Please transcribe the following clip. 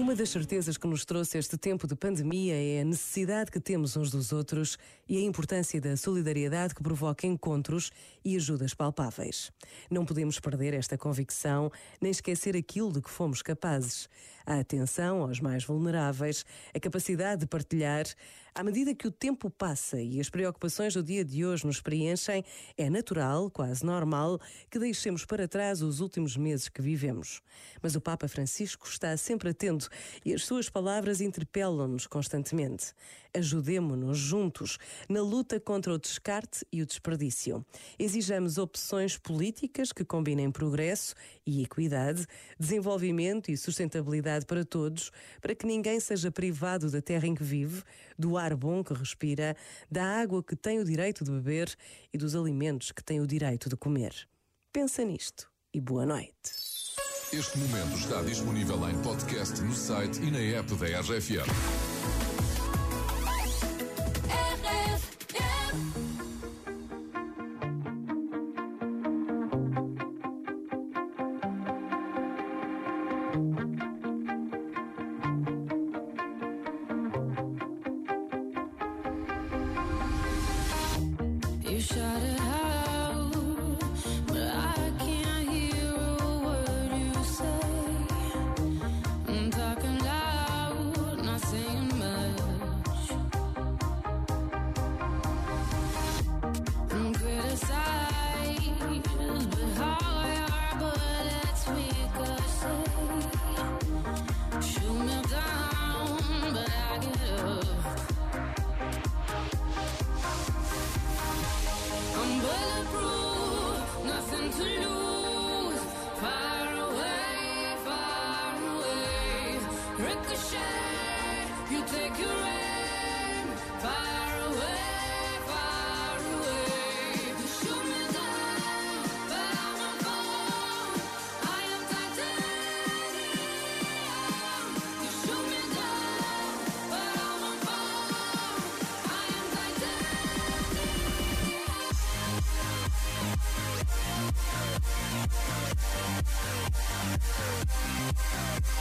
Uma das certezas que nos trouxe este tempo de pandemia é a necessidade que temos uns dos outros e a importância da solidariedade que provoca encontros e ajudas palpáveis. Não podemos perder esta convicção nem esquecer aquilo de que fomos capazes. A atenção aos mais vulneráveis, a capacidade de partilhar. À medida que o tempo passa e as preocupações do dia de hoje nos preenchem, é natural, quase normal, que deixemos para trás os últimos meses que vivemos. Mas o Papa Francisco está sempre atento e as suas palavras interpelam-nos constantemente. Ajudemo-nos juntos na luta contra o descarte e o desperdício. Exijamos opções políticas que combinem progresso e equidade, desenvolvimento e sustentabilidade para todos, para que ninguém seja privado da terra em que vive, do ar bom que respira, da água que tem o direito de beber e dos alimentos que tem o direito de comer. Pensa nisto e boa noite. Este momento está disponível em podcast no site e na app da RFM. You shut Ricochet, you take your aim.